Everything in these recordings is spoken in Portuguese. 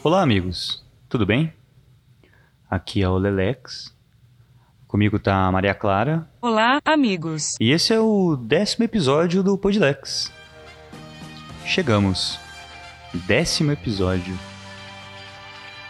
Olá, amigos. Tudo bem? Aqui é o Lelex. Comigo tá a Maria Clara. Olá, amigos. E esse é o décimo episódio do Podlex. Chegamos. Décimo episódio.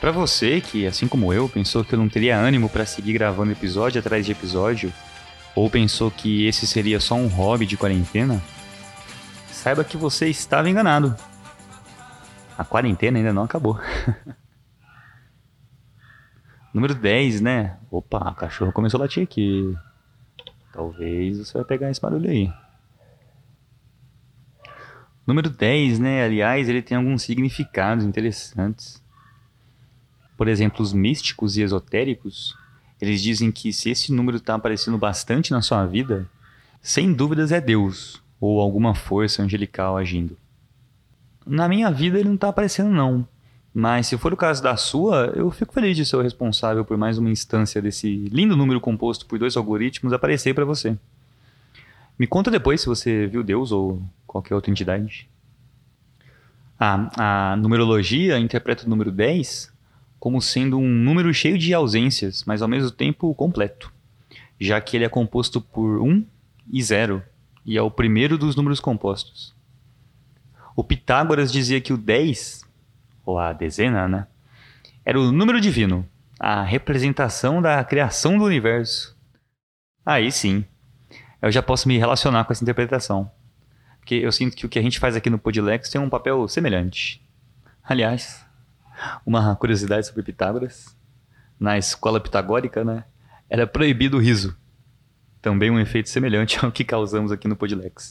Para você que, assim como eu, pensou que eu não teria ânimo para seguir gravando episódio atrás de episódio, ou pensou que esse seria só um hobby de quarentena, saiba que você estava enganado. A quarentena ainda não acabou. Número 10, né? Opa, a cachorro começou a latir aqui. Talvez você vai pegar esse barulho aí. Número 10, né? Aliás, ele tem alguns significados interessantes. Por exemplo, os místicos e esotéricos, eles dizem que se esse número está aparecendo bastante na sua vida, sem dúvidas é Deus ou alguma força angelical agindo. Na minha vida ele não está aparecendo não, mas se for o caso da sua, eu fico feliz de ser o responsável por mais uma instância desse lindo número composto por dois algoritmos aparecer para você. Me conta depois se você viu Deus ou qualquer outra entidade. A, a numerologia interpreta o número 10 como sendo um número cheio de ausências, mas ao mesmo tempo completo, já que ele é composto por 1 e 0, e é o primeiro dos números compostos. O Pitágoras dizia que o 10, ou a dezena, né, era o número divino, a representação da criação do universo. Aí sim, eu já posso me relacionar com essa interpretação. Porque eu sinto que o que a gente faz aqui no Podlex tem um papel semelhante. Aliás, uma curiosidade sobre Pitágoras. Na escola pitagórica, né, era proibido o riso. Também um efeito semelhante ao que causamos aqui no Podlex.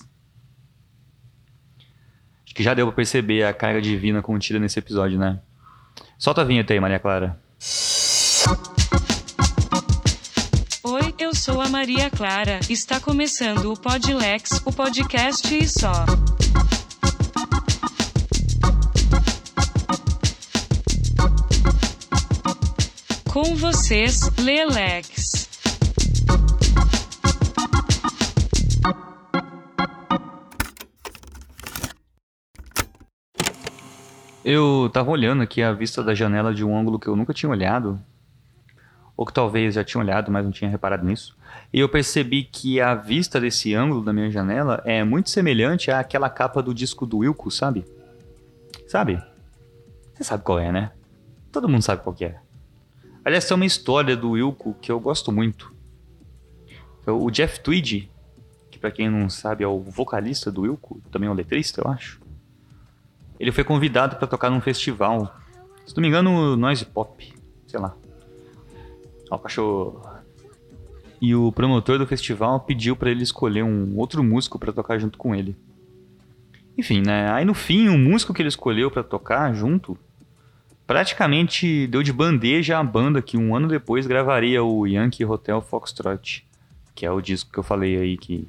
Acho que já deu pra perceber a carga divina contida nesse episódio, né? Solta a vinheta aí, Maria Clara. Oi, eu sou a Maria Clara. Está começando o Podlex, o podcast e só. Com vocês, Lelex. Eu tava olhando aqui a vista da janela de um ângulo que eu nunca tinha olhado, ou que talvez já tinha olhado, mas não tinha reparado nisso. E eu percebi que a vista desse ângulo da minha janela é muito semelhante àquela capa do disco do Wilco, sabe? Sabe? Você sabe qual é, né? Todo mundo sabe qual é. Aliás, tem uma história do Wilco que eu gosto muito. O Jeff Tweedy, que para quem não sabe é o vocalista do Wilco, também é um letrista, eu acho ele foi convidado para tocar num festival. Se não me engano, Noise Pop, sei lá. Ó, o cachorro. E o promotor do festival pediu para ele escolher um outro músico para tocar junto com ele. Enfim, né? Aí no fim, o músico que ele escolheu para tocar junto praticamente deu de bandeja a banda que um ano depois gravaria o Yankee Hotel Foxtrot, que é o disco que eu falei aí que,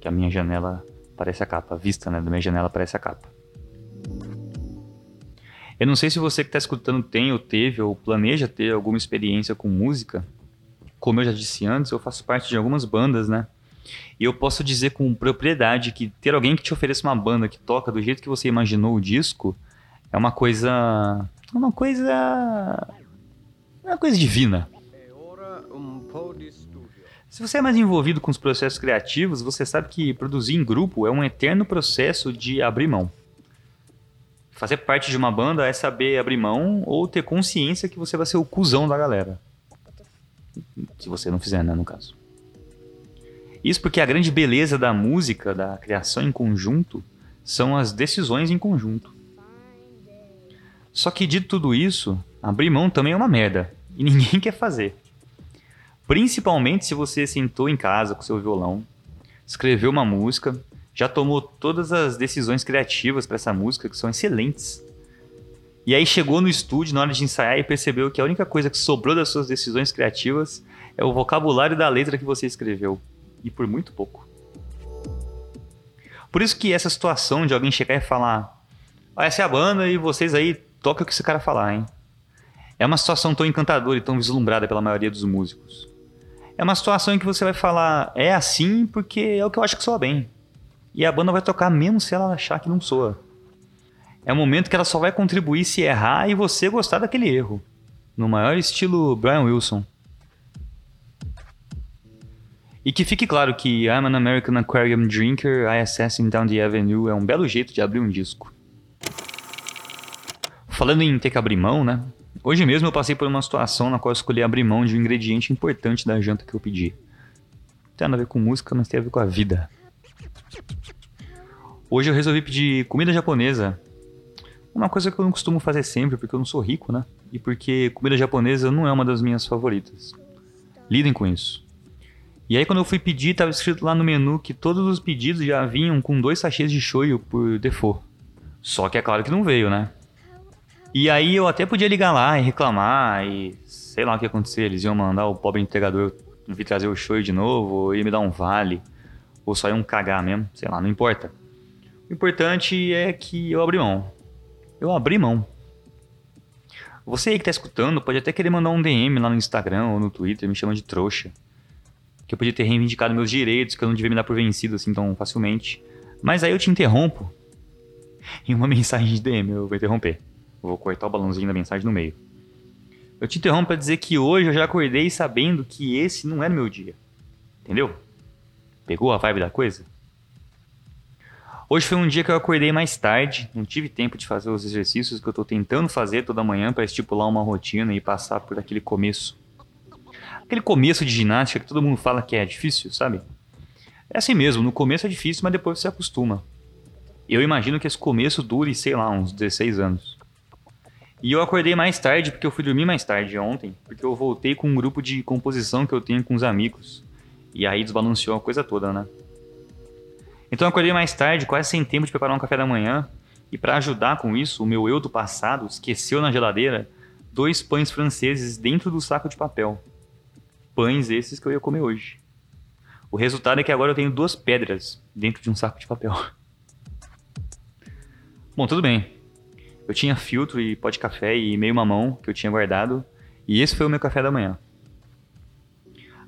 que a minha janela parece a capa, a vista né, da minha janela parece a capa. Eu não sei se você que está escutando tem ou teve ou planeja ter alguma experiência com música. Como eu já disse antes, eu faço parte de algumas bandas, né? E eu posso dizer com propriedade que ter alguém que te ofereça uma banda que toca do jeito que você imaginou o disco é uma coisa. É uma coisa. É uma coisa divina. Se você é mais envolvido com os processos criativos, você sabe que produzir em grupo é um eterno processo de abrir mão fazer parte de uma banda é saber abrir mão ou ter consciência que você vai ser o cuzão da galera. Se você não fizer, né, no caso. Isso porque a grande beleza da música, da criação em conjunto, são as decisões em conjunto. Só que dito tudo isso, abrir mão também é uma merda. E ninguém quer fazer. Principalmente se você sentou em casa com seu violão, escreveu uma música, já tomou todas as decisões criativas para essa música, que são excelentes. E aí chegou no estúdio na hora de ensaiar e percebeu que a única coisa que sobrou das suas decisões criativas é o vocabulário da letra que você escreveu. E por muito pouco. Por isso que essa situação de alguém chegar e falar: ah, essa é a banda e vocês aí toquem o que esse cara falar, hein? É uma situação tão encantadora e tão vislumbrada pela maioria dos músicos. É uma situação em que você vai falar: é assim porque é o que eu acho que soa bem. E a banda vai tocar mesmo se ela achar que não soa. É um momento que ela só vai contribuir se errar e você gostar daquele erro. No maior estilo Brian Wilson. E que fique claro que I'm an American Aquarium Drinker, I Assassin Down the Avenue é um belo jeito de abrir um disco. Falando em ter que abrir mão, né? Hoje mesmo eu passei por uma situação na qual eu escolhi abrir mão de um ingrediente importante da janta que eu pedi. Não tem nada a ver com música, mas tem a ver com a vida. Hoje eu resolvi pedir comida japonesa. Uma coisa que eu não costumo fazer sempre, porque eu não sou rico, né? E porque comida japonesa não é uma das minhas favoritas. Lidem com isso. E aí quando eu fui pedir, estava escrito lá no menu que todos os pedidos já vinham com dois sachês de shoyu por default. Só que é claro que não veio, né? E aí eu até podia ligar lá e reclamar e sei lá o que ia acontecer. Eles iam mandar o pobre entregador vir trazer o shoyu de novo, ou ia me dar um vale, ou só iam cagar mesmo, sei lá, não importa. O importante é que eu abri mão. Eu abri mão. Você aí que tá escutando pode até querer mandar um DM lá no Instagram ou no Twitter me chamando de trouxa que eu podia ter reivindicado meus direitos, que eu não devia me dar por vencido assim tão facilmente. Mas aí eu te interrompo em uma mensagem de DM, eu vou interromper. Vou cortar o balãozinho da mensagem no meio. Eu te interrompo para dizer que hoje eu já acordei sabendo que esse não era meu dia. Entendeu? Pegou a vibe da coisa? Hoje foi um dia que eu acordei mais tarde, não tive tempo de fazer os exercícios que eu estou tentando fazer toda manhã para estipular uma rotina e passar por aquele começo aquele começo de ginástica que todo mundo fala que é difícil, sabe? É assim mesmo, no começo é difícil, mas depois você acostuma. Eu imagino que esse começo dure, sei lá, uns 16 anos. E eu acordei mais tarde porque eu fui dormir mais tarde ontem, porque eu voltei com um grupo de composição que eu tenho com os amigos. E aí desbalanceou a coisa toda, né? Então eu acordei mais tarde, quase sem tempo de preparar um café da manhã. E para ajudar com isso, o meu eu do passado esqueceu na geladeira dois pães franceses dentro do saco de papel pães esses que eu ia comer hoje. O resultado é que agora eu tenho duas pedras dentro de um saco de papel. Bom, tudo bem. Eu tinha filtro e pó de café e meio mamão que eu tinha guardado. E esse foi o meu café da manhã.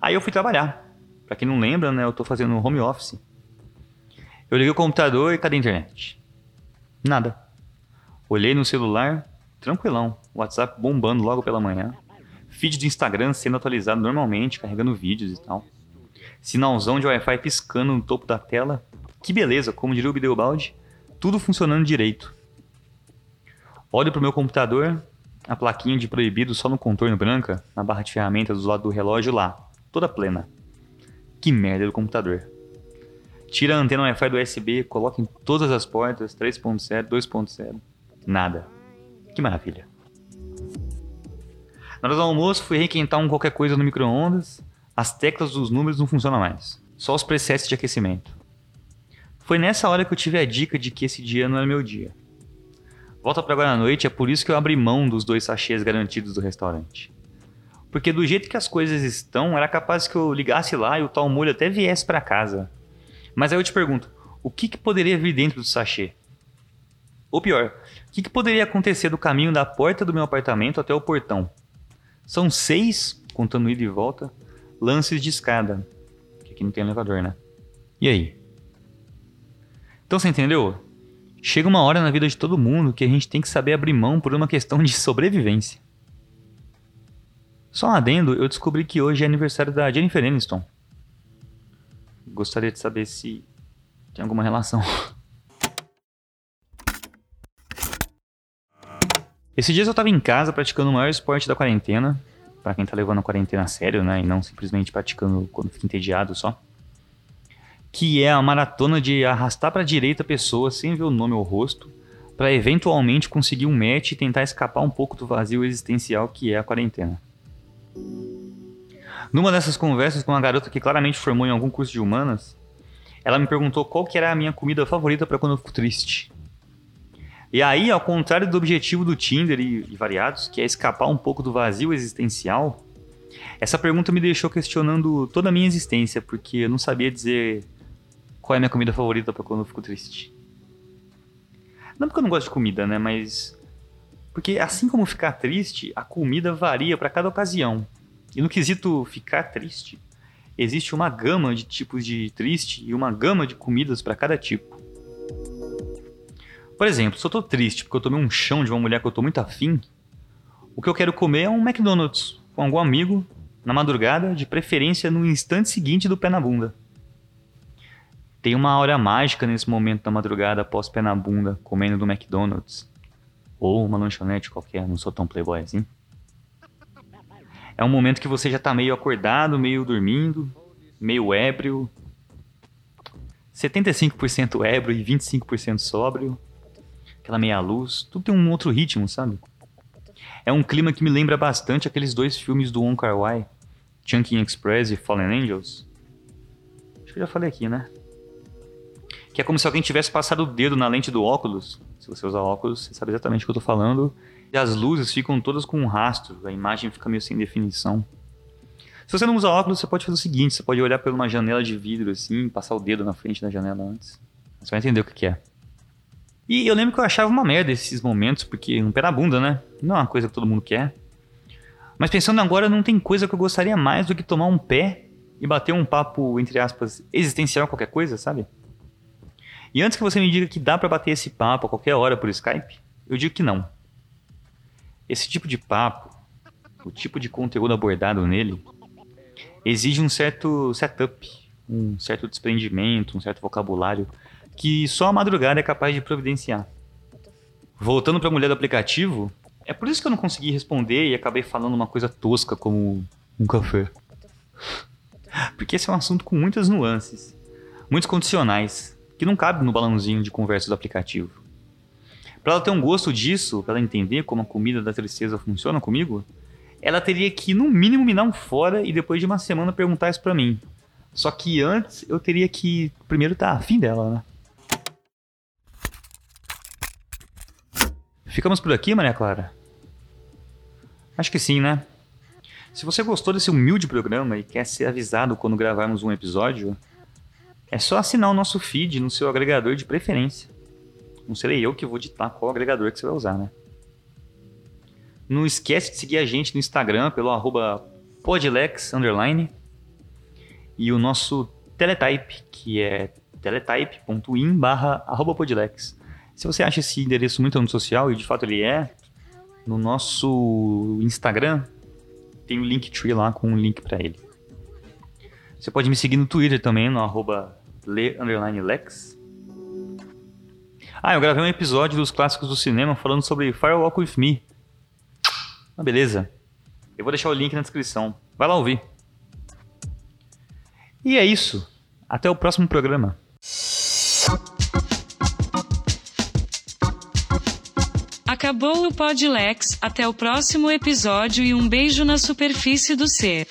Aí eu fui trabalhar. Pra quem não lembra, né, eu tô fazendo home office. Eu liguei o computador e cadê a internet? Nada. Olhei no celular, tranquilão. WhatsApp bombando logo pela manhã feed do Instagram sendo atualizado normalmente, carregando vídeos e tal. Sinalzão de Wi-Fi piscando no topo da tela. Que beleza, como diria o Bideobaldi, tudo funcionando direito. Olho pro meu computador, a plaquinha de proibido só no contorno branca, na barra de ferramentas do lado do relógio lá, toda plena. Que merda do computador. Tira a antena Wi-Fi do USB, coloca em todas as portas, 3.0, 2.0. Nada. Que maravilha. Na hora do almoço, fui requentar um qualquer coisa no micro-ondas. As teclas dos números não funcionam mais. Só os presets de aquecimento. Foi nessa hora que eu tive a dica de que esse dia não era meu dia. Volta para agora à noite, é por isso que eu abri mão dos dois sachês garantidos do restaurante. Porque do jeito que as coisas estão, era capaz que eu ligasse lá e o tal molho até viesse para casa. Mas aí eu te pergunto, o que, que poderia vir dentro do sachê? Ou pior, o que, que poderia acontecer do caminho da porta do meu apartamento até o portão? São seis, contando ida e volta, lances de escada. Que aqui não tem elevador, né? E aí? Então você entendeu? Chega uma hora na vida de todo mundo que a gente tem que saber abrir mão por uma questão de sobrevivência. Só um adendo, eu descobri que hoje é aniversário da Jennifer Aniston. Gostaria de saber se tem alguma relação. Esses dias eu tava em casa praticando o maior esporte da quarentena, para quem tá levando a quarentena a sério, né, e não simplesmente praticando quando fica entediado só. Que é a maratona de arrastar para direita a pessoa sem ver o nome ou o rosto, para eventualmente conseguir um match e tentar escapar um pouco do vazio existencial que é a quarentena. Numa dessas conversas com uma garota que claramente formou em algum curso de humanas, ela me perguntou qual que era a minha comida favorita para quando eu fico triste. E aí, ao contrário do objetivo do Tinder e, e variados, que é escapar um pouco do vazio existencial, essa pergunta me deixou questionando toda a minha existência, porque eu não sabia dizer qual é a minha comida favorita para quando eu fico triste. Não porque eu não gosto de comida, né? Mas. Porque assim como ficar triste, a comida varia para cada ocasião. E no quesito ficar triste, existe uma gama de tipos de triste e uma gama de comidas para cada tipo. Por exemplo, se eu tô triste porque eu tomei um chão de uma mulher que eu tô muito afim, o que eu quero comer é um McDonald's com algum amigo na madrugada, de preferência no instante seguinte do pé na bunda. Tem uma hora mágica nesse momento da madrugada após pé na bunda, comendo do McDonald's. Ou uma lanchonete qualquer, não sou tão playboy assim. É um momento que você já tá meio acordado, meio dormindo, meio ébrio. 75% ébrio e 25% sóbrio. Aquela meia luz. Tudo tem um outro ritmo, sabe? É um clima que me lembra bastante aqueles dois filmes do Wong Kar Wai, Chunking Express e Fallen Angels. Acho que eu já falei aqui, né? Que é como se alguém tivesse passado o dedo na lente do óculos. Se você usar óculos, você sabe exatamente o que eu tô falando. E as luzes ficam todas com um rastro, a imagem fica meio sem definição. Se você não usa óculos, você pode fazer o seguinte: você pode olhar por uma janela de vidro assim, passar o dedo na frente da janela antes. Você vai entender o que, que é. E eu lembro que eu achava uma merda esses momentos, porque um pé na bunda, né? Não é uma coisa que todo mundo quer. Mas pensando agora, não tem coisa que eu gostaria mais do que tomar um pé e bater um papo, entre aspas, existencial qualquer coisa, sabe? E antes que você me diga que dá para bater esse papo a qualquer hora por Skype, eu digo que não. Esse tipo de papo, o tipo de conteúdo abordado nele, exige um certo setup, um certo desprendimento, um certo vocabulário que só a madrugada é capaz de providenciar. Voltando para a mulher do aplicativo, é por isso que eu não consegui responder e acabei falando uma coisa tosca como um café. Porque esse é um assunto com muitas nuances, muitos condicionais, que não cabe no balãozinho de conversa do aplicativo. Para ela ter um gosto disso, para ela entender como a comida da tristeza funciona comigo, ela teria que no mínimo me dar um fora e depois de uma semana perguntar isso para mim. Só que antes eu teria que primeiro estar tá afim dela, né? Ficamos por aqui, Maria Clara? Acho que sim, né? Se você gostou desse humilde programa e quer ser avisado quando gravarmos um episódio, é só assinar o nosso feed no seu agregador de preferência. Não serei eu que vou ditar qual agregador que você vai usar, né? Não esquece de seguir a gente no Instagram pelo arroba podlex, underline, e o nosso teletype, que é teletype.in barra podlex. Se você acha esse endereço muito antissocial, e de fato ele é, no nosso Instagram tem o um Linktree lá com um link para ele. Você pode me seguir no Twitter também, no arroba le_lex. Ah, eu gravei um episódio dos clássicos do cinema falando sobre Firewalk With Me. Ah, beleza. Eu vou deixar o link na descrição. Vai lá ouvir. E é isso. Até o próximo programa. Acabou o Podlex, até o próximo episódio e um beijo na superfície do ser.